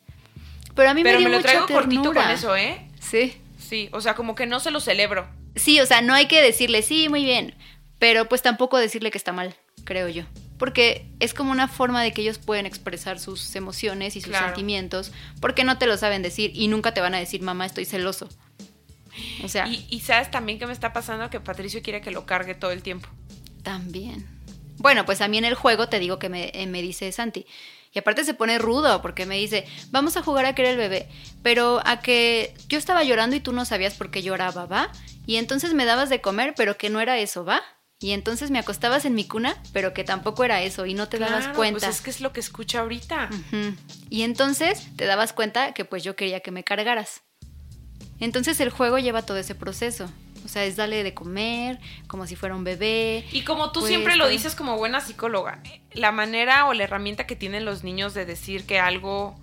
Pero a mí Pero me dio me lo mucha traigo cortito ternura. con eso, ¿eh? Sí. Sí, o sea, como que no se lo celebro. Sí, o sea, no hay que decirle, sí, muy bien. Pero pues tampoco decirle que está mal, creo yo. Porque es como una forma de que ellos pueden expresar sus emociones y sus Claro. sentimientos, porque no te lo saben decir y nunca te van a decir, mamá, estoy celoso. O sea, Y, y sabes también que me está pasando que Patricio quiere que lo cargue todo el tiempo. también. Bueno, pues a mí en el juego te digo que me, eh, me dice Santi. Y aparte se pone rudo porque me dice, vamos a jugar a que era el bebé, pero a que yo estaba llorando y tú no sabías por qué lloraba, ¿va? Y entonces me dabas de comer, pero que no era eso, ¿va? Y entonces me acostabas en mi cuna, pero que tampoco era eso y no te dabas Claro, cuenta. Pues es que es lo que escucha ahorita. Y entonces te dabas cuenta que pues yo quería que me cargaras. Entonces el juego lleva todo ese proceso. O sea, es darle de comer, como si fuera un bebé. Y como tú Pues, siempre lo dices como buena psicóloga, la manera o la herramienta que tienen los niños de decir que algo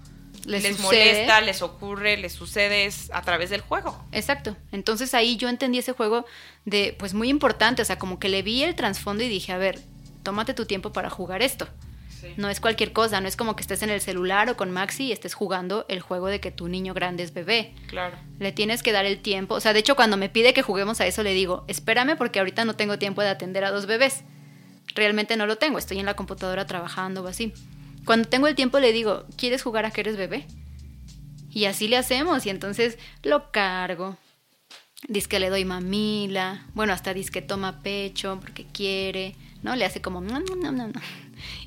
Les les, molesta, les ocurre, les sucede es a través del juego. Exacto. Entonces ahí yo entendí ese juego de, pues muy importante, o sea, como que le vi el trasfondo y dije, a ver, tómate tu tiempo para jugar esto. No es cualquier cosa, no es como que estés en el celular o con Maxi y estés jugando el juego de que tu niño grande es bebé. Claro. Le tienes que dar el tiempo. O sea, de hecho, cuando me pide que juguemos a eso, le digo, espérame porque ahorita no tengo tiempo de atender a dos bebés. Realmente no lo tengo, estoy en la computadora trabajando o así. Cuando tengo el tiempo le digo, ¿quieres jugar a que eres bebé? Y así le hacemos y entonces lo cargo. Dice que le doy mamila, bueno, hasta dice que toma pecho porque quiere, ¿no? Le hace como... "No, no, no, no, no".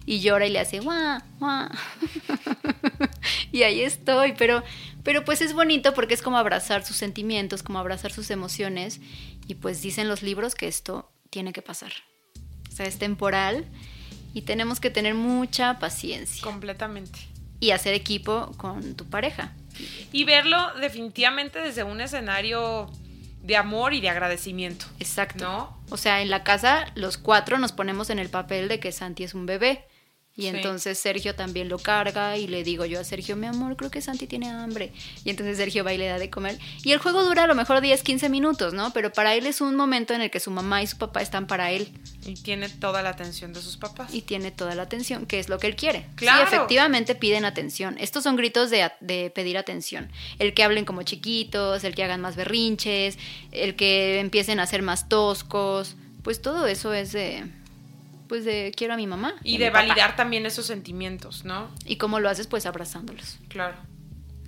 Y llora y le hace... "Guau, guau". *laughs* y ahí estoy, pero, pero pues es bonito porque es como abrazar sus sentimientos, como abrazar sus emociones y pues dicen los libros que esto tiene que pasar. O sea, es temporal y tenemos que tener mucha paciencia Completamente. y hacer equipo con tu pareja. Y verlo definitivamente desde un escenario de amor y de agradecimiento. Exacto. ¿No? O sea, en la casa los cuatro nos ponemos en el papel de que Santi es un bebé. Y Sí. entonces Sergio también lo carga y le digo yo a Sergio, mi amor, creo que Santi tiene hambre. Y entonces Sergio va y le da de comer. Y el juego dura a lo mejor 10, 15 minutos, ¿no? Pero para él es un momento en el que su mamá y su papá están para él Y tiene toda la atención de sus papás. y tiene toda la atención, que es lo que él quiere. Claro. Sí, efectivamente piden atención. Estos son gritos de, de pedir atención. El que hablen como chiquitos, el que hagan más berrinches, el que empiecen a ser más toscos. Pues todo eso es de. Pues de quiero a mi mamá. y de papá. validar también esos sentimientos, ¿no? Y cómo lo haces, pues abrazándolos. Claro.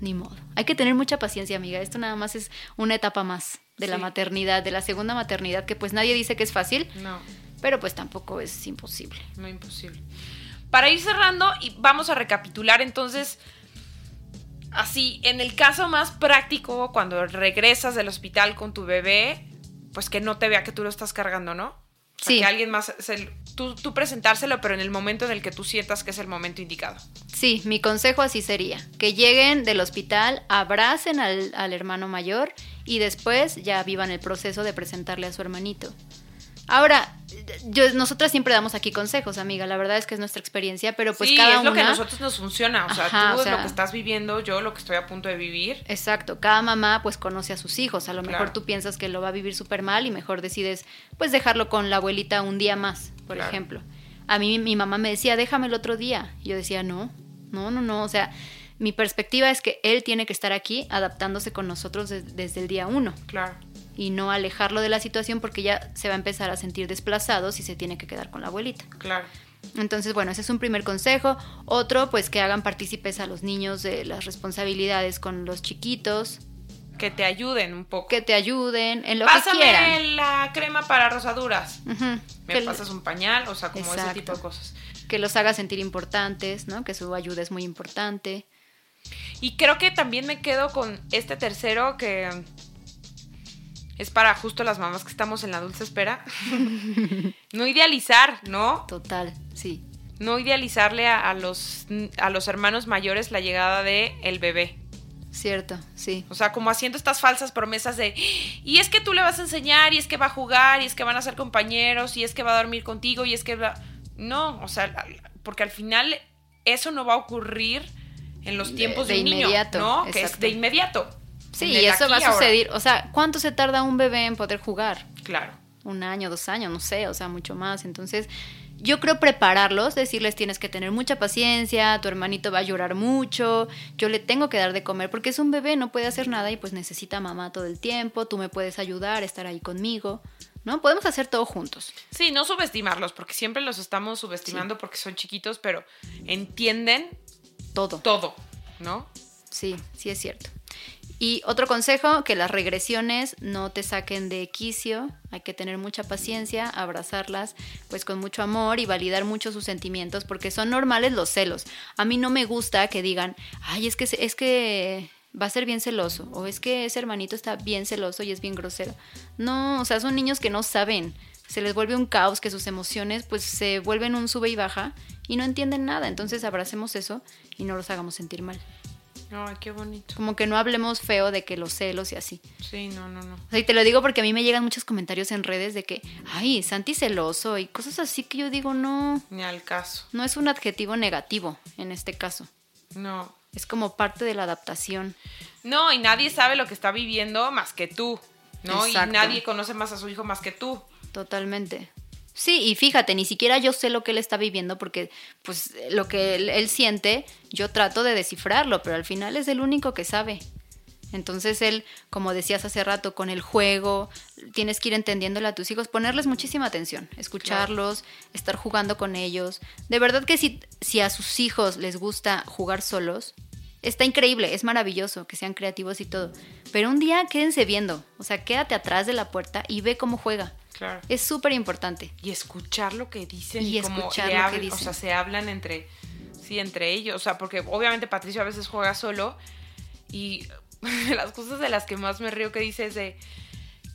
Ni modo. Hay que tener mucha paciencia, amiga. Esto nada más es una etapa más de la maternidad, de la segunda maternidad, que pues nadie dice que es fácil, No, pero pues tampoco es imposible. no imposible. Para ir cerrando, y vamos a recapitular entonces. Así, en el caso más práctico, cuando regresas del hospital con tu bebé, pues que no te vea que tú lo estás cargando, ¿no? O sea, Sí. Que alguien más, se- tú, presentárselo, pero en el momento en el que tú sientas que es el momento indicado. Sí, mi consejo así sería, que lleguen del hospital, abracen al, al hermano mayor y después ya vivan el proceso de presentarle a su hermanito. Ahora, yo, nosotras siempre damos aquí consejos, amiga, la verdad es que es nuestra experiencia, pero pues sí, cada es lo que a nosotros nos funciona. O sea, Ajá, tú o sea- lo que estás viviendo, yo lo que estoy a punto de vivir. Exacto, cada mamá pues conoce a sus hijos, a lo mejor tú piensas que lo va a vivir súper mal y mejor decides pues dejarlo con la abuelita un día más, por Claro. ejemplo. A mí mi mamá me decía, déjame el otro día. Y yo decía, no, no, no, no, o sea, mi perspectiva es que él tiene que estar aquí adaptándose con nosotros des- desde el día uno Claro. Y no alejarlo de la situación porque ya se va a empezar a sentir desplazado si se tiene que quedar con la abuelita. Claro. Entonces, bueno, ese es un primer consejo. Otro, pues que hagan partícipes a los niños de las responsabilidades con los chiquitos, Que te ayuden un poco. que te ayuden en lo que Pásame quieran. la crema para rosaduras. Ujú. Me Que, pasas un pañal, o sea, como ese tipo de cosas. que los haga sentir importantes, ¿no? Que su ayuda es muy importante. Y creo que también me quedo con este tercero que es para justo las mamás que estamos en la dulce espera. *laughs* no idealizar, ¿no? Total, sí. No idealizarle a, a los, a los hermanos mayores la llegada de el bebé. Cierto, sí. O sea, como haciendo estas falsas promesas de, y es que tú le vas a enseñar, y es que va a jugar, y es que van a ser compañeros, y es que va a dormir contigo, y es que va... No, o sea, porque al final eso no va a ocurrir en los tiempos de, de un niño, inmediato, ¿no? Que es exacto. de inmediato. Sí, y eso va a ahora. suceder. O sea, ¿cuánto se tarda un bebé en poder jugar? Claro. un año, dos años, no sé, o sea, mucho más. Entonces, yo creo prepararlos, decirles tienes que tener mucha paciencia, tu hermanito va a llorar mucho, yo le tengo que dar de comer porque es un bebé, no puede hacer nada y pues necesita mamá todo el tiempo, tú me puedes ayudar, estar ahí conmigo, ¿no? Podemos hacer todo juntos. Sí, no subestimarlos, porque siempre los estamos subestimando porque son chiquitos, pero entienden Todo. todo, ¿no? Sí, sí es cierto. Y otro consejo, que las regresiones no te saquen de quicio, hay que tener mucha paciencia, abrazarlas pues con mucho amor y validar mucho sus sentimientos porque son normales los celos. A mí no me gusta que digan, ay, es que, es que va a ser bien celoso o es que ese hermanito está bien celoso y es bien grosero. No, o sea, son niños que no saben, se les vuelve un caos, que sus emociones pues se vuelven un sube y baja y no entienden nada. Entonces abracemos eso y no los hagamos sentir mal. Ay, qué bonito. Como que no hablemos feo de que los celos y así. Sí, no, no, no. O sea, y te lo digo porque a mí me llegan muchos comentarios en redes de que, ay, Santi celoso y cosas así que yo digo, no, Ni al caso. no es un adjetivo negativo en este caso. No. Es como parte de la adaptación. No, y nadie sabe lo que está viviendo más que tú, ¿no? Exacto. Y nadie conoce más a su hijo más que tú. Totalmente. Sí, y fíjate, ni siquiera yo sé lo que él está viviendo porque pues lo que él, él siente, yo trato de descifrarlo, pero al final es el único que sabe. Entonces él, como decías hace rato, con el juego, tienes que ir entendiéndole a tus hijos, ponerles muchísima atención, escucharlos, estar jugando con ellos. De verdad que si, si a sus hijos les gusta jugar solos, está increíble, es maravilloso que sean creativos y todo. Pero un día quédense viendo, o sea, quédate atrás de la puerta y ve cómo juega. Claro. Es súper importante. Y escuchar lo que dicen Y escuchar le lo que hablan, o dicen. sea, se hablan entre sí, entre ellos, o sea, porque obviamente Patricio a veces juega solo y *laughs* las cosas de las que más me río que dice es de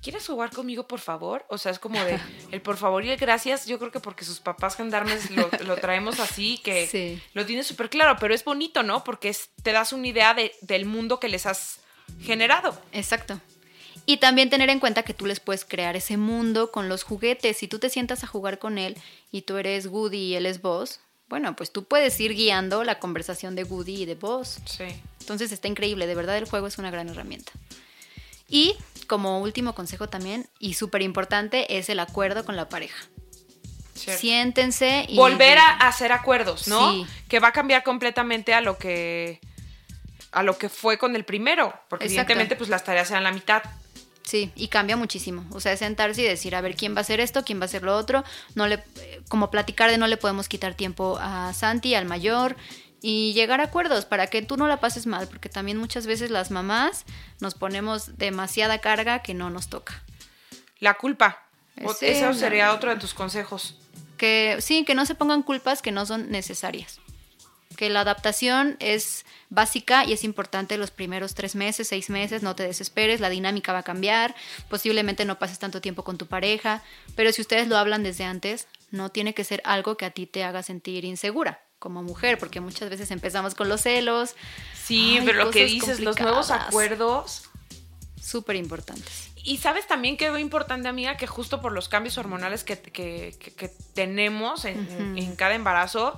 ¿Quieres jugar conmigo, por favor? O sea, es como de *laughs* el por favor y el gracias. Yo creo que porque sus papás gendarmes lo, lo traemos así, que Sí. lo tiene súper claro, pero es bonito, ¿no? Porque es- te das una idea de- del mundo que les has generado. Exacto. Y también tener en cuenta que tú les puedes crear ese mundo con los juguetes. Si tú te sientas a jugar con él y tú eres Woody y él es Buzz, bueno, pues tú puedes ir guiando la conversación de Woody y de Buzz. Sí. Entonces está increíble, de verdad el juego es una gran herramienta. Y como último consejo también, y súper importante, es el acuerdo con la pareja. cierto. Siéntense y... volver a hacer acuerdos, ¿no? Sí. Que va a cambiar completamente a lo que a lo que fue con el primero, porque Exacto. evidentemente pues las tareas eran la mitad. Sí, y cambia muchísimo. O sea, es sentarse y decir, a ver, ¿quién va a hacer esto? ¿Quién va a hacer lo otro? No le, como platicar de no le podemos quitar tiempo a Santi, al mayor, y llegar a acuerdos para que tú no la pases mal, porque también muchas veces las mamás nos ponemos demasiada carga que no nos toca. La culpa. Ese Eso sería otro de tus consejos. Que sí, que no se pongan culpas que no son necesarias. Que la adaptación es básica y es importante los primeros tres meses, seis meses, no te desesperes, la dinámica va a cambiar, posiblemente no pases tanto tiempo con tu pareja, pero si ustedes lo hablan desde antes, no tiene que ser algo que a ti te haga sentir insegura como mujer, porque muchas veces empezamos con los celos, Sí, Ay, pero lo que dices, los nuevos acuerdos. súper importantes. Y sabes también que es importante, amiga, que justo por los cambios hormonales que, que- que- que tenemos en cada embarazo,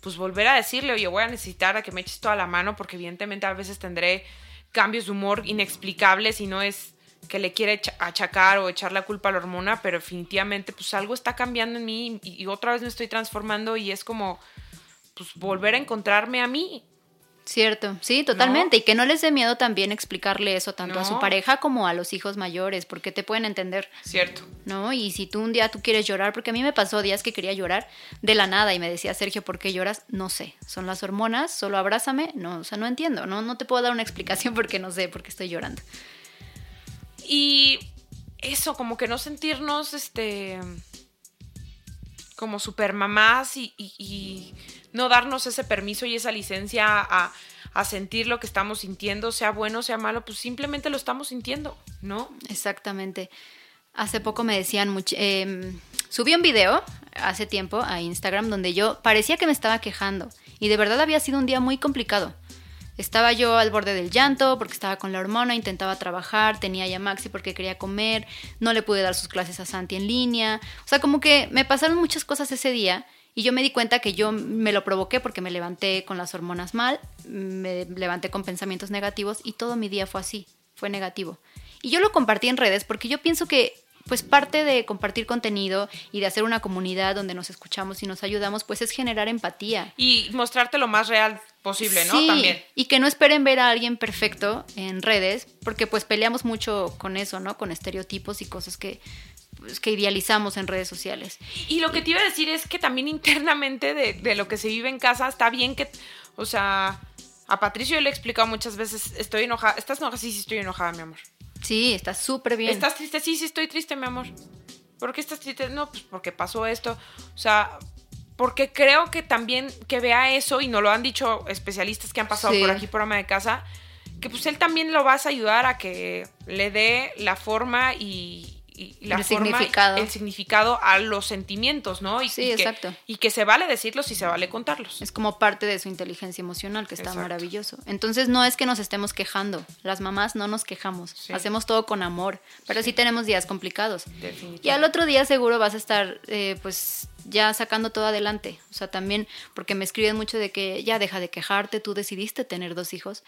pues volver a decirle, oye, voy a necesitar a que me eches toda la mano, porque evidentemente a veces tendré cambios de humor inexplicables y no es que le quiere echa- achacar o echar la culpa a la hormona, pero definitivamente pues algo está cambiando en mí y, y otra vez me estoy transformando y es como pues volver a encontrarme a mí. Cierto, sí, totalmente. Y que no les dé miedo también explicarle eso tanto a su pareja como a los hijos mayores, porque te pueden entender. Cierto. ¿no? Y si tú un día tú quieres llorar, porque a mí me pasó días que quería llorar de la nada y me decía, Sergio, ¿por qué lloras? No sé, son las hormonas, solo abrázame, no, o sea, no entiendo, no, no te puedo dar una explicación porque no sé por qué estoy llorando. Y eso, como que no sentirnos, este, como super mamás y, y- no darnos ese permiso y esa licencia a, sentir lo que estamos sintiendo, sea bueno, sea malo, pues simplemente lo estamos sintiendo, ¿no? Exactamente. Hace poco me decían, much- em, subí un video hace tiempo a Instagram donde yo parecía que me estaba quejando y de verdad había sido un día muy complicado. Estaba yo al borde del llanto porque estaba con la hormona, intentaba trabajar, tenía ya Maxi porque quería comer, no le pude dar sus clases a Santi en línea. O sea, como que me pasaron muchas cosas ese día Y yo me di cuenta que yo me lo provoqué porque me levanté con las hormonas mal, me levanté con pensamientos negativos y todo mi día fue así, fue negativo. Y yo lo compartí en redes porque yo pienso que pues parte de compartir contenido y de hacer una comunidad donde nos escuchamos y nos ayudamos, pues es generar empatía. Y mostrarte lo más real posible, ¿no? Sí, También. Y que no esperen ver a alguien perfecto en redes, porque pues peleamos mucho con eso, ¿no? Con estereotipos y cosas que, pues, que idealizamos en redes sociales. Y lo que te iba a decir es que también internamente de, de lo que se vive en casa está bien que, o sea, a Patricio yo le he explicado muchas veces, estoy enojada, ¿estás enojada? Sí, sí, estoy enojada, mi amor. Sí, está súper bien. ¿Estás triste? Sí, sí, estoy triste, mi amor. ¿Por qué estás triste? No, pues porque pasó esto. O sea, porque creo que también que vea eso, y nos lo han dicho especialistas que han pasado Sí. por aquí por ama de casa, que pues él también lo vas a ayudar a que le dé la forma y, y la El forma, significado. el significado a los sentimientos, ¿no? Y, Sí, y que, exacto. Y que se vale decirlos y se vale contarlos. Es como parte de su inteligencia emocional, que está Exacto. maravilloso. Entonces no es que nos estemos quejando. Las mamás no nos quejamos. Sí. Hacemos todo con amor. Pero sí tenemos días complicados. Y al otro día seguro vas a estar, eh, pues, ya sacando todo adelante. O sea, también, porque me escriben mucho de que ya deja de quejarte, tú decidiste tener dos hijos.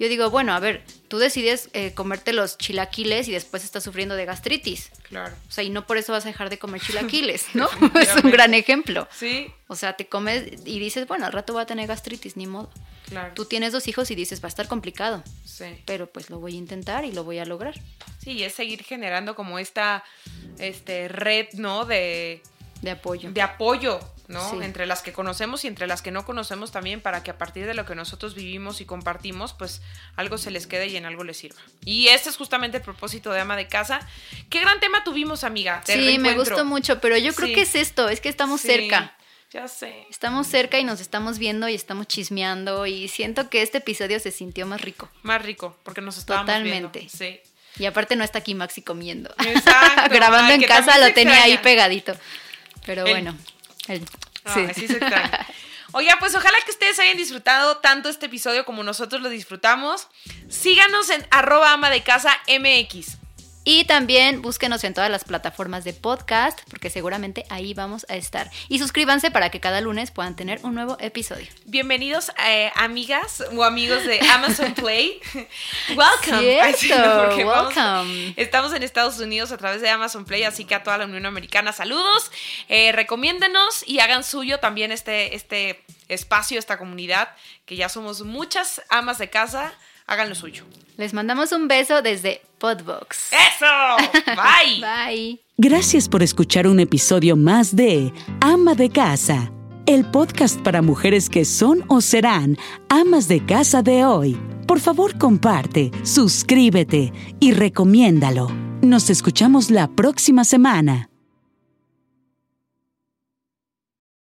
Yo digo, bueno, a ver, tú decides eh, comerte los chilaquiles y después estás sufriendo de gastritis. Claro. O sea, y no por eso vas a dejar de comer chilaquiles, *laughs* ¿no? *laughs* es un gran ejemplo. Sí, O sea, te comes y dices, bueno, al rato voy a tener gastritis, ni modo. claro. Tú tienes dos hijos y dices, va a estar complicado, Sí. pero pues lo voy a intentar y lo voy a lograr. Sí, es seguir generando como esta este, red, ¿no? De, De apoyo. de apoyo, ¿no? Sí. Entre las que conocemos y entre las que no conocemos también, para que a partir de lo que nosotros vivimos y compartimos, pues algo se les quede y en algo les sirva. Y este es justamente el propósito de Ama de Casa. Qué gran tema tuvimos, amiga. Sí, me gustó mucho, pero yo creo Sí. que es esto, es que estamos Sí, cerca. Ya sé. Estamos cerca y nos estamos viendo y estamos chismeando y siento que este episodio se sintió más rico. Más rico, porque nos estábamos Totalmente. viendo. Sí. Y aparte no está aquí Maxi comiendo. Exacto, *laughs* Grabando ay, en casa lo tenía ahí pegadito. Pero El- bueno. el- Ay, sí se extraña. *laughs* Oiga, pues ojalá que ustedes hayan disfrutado tanto este episodio como nosotros lo disfrutamos. Síganos en arroba ama de casa MX. Y también búsquenos en todas las plataformas de podcast, porque seguramente ahí vamos a estar. Y suscríbanse para que cada lunes puedan tener un nuevo episodio. Bienvenidos, eh, amigas o amigos de Amazon Play. *laughs* *laughs* Welcome. Cierto, Ay, sí, no, porque vamos- welcome. estamos en Estados Unidos a través de Amazon Play, así que a toda la Unión Americana, saludos. Eh, recomiéndenos y hagan suyo también este, este espacio, esta comunidad, que ya somos muchas amas de casa. Hagan lo suyo. Les mandamos un beso desde Podbox. ¡Eso! *laughs* Bye. Bye. Gracias por escuchar un episodio más de Ama de Casa, el podcast para mujeres que son o serán amas de casa de hoy. Por favor, comparte, suscríbete y recomiéndalo. Nos escuchamos la próxima semana.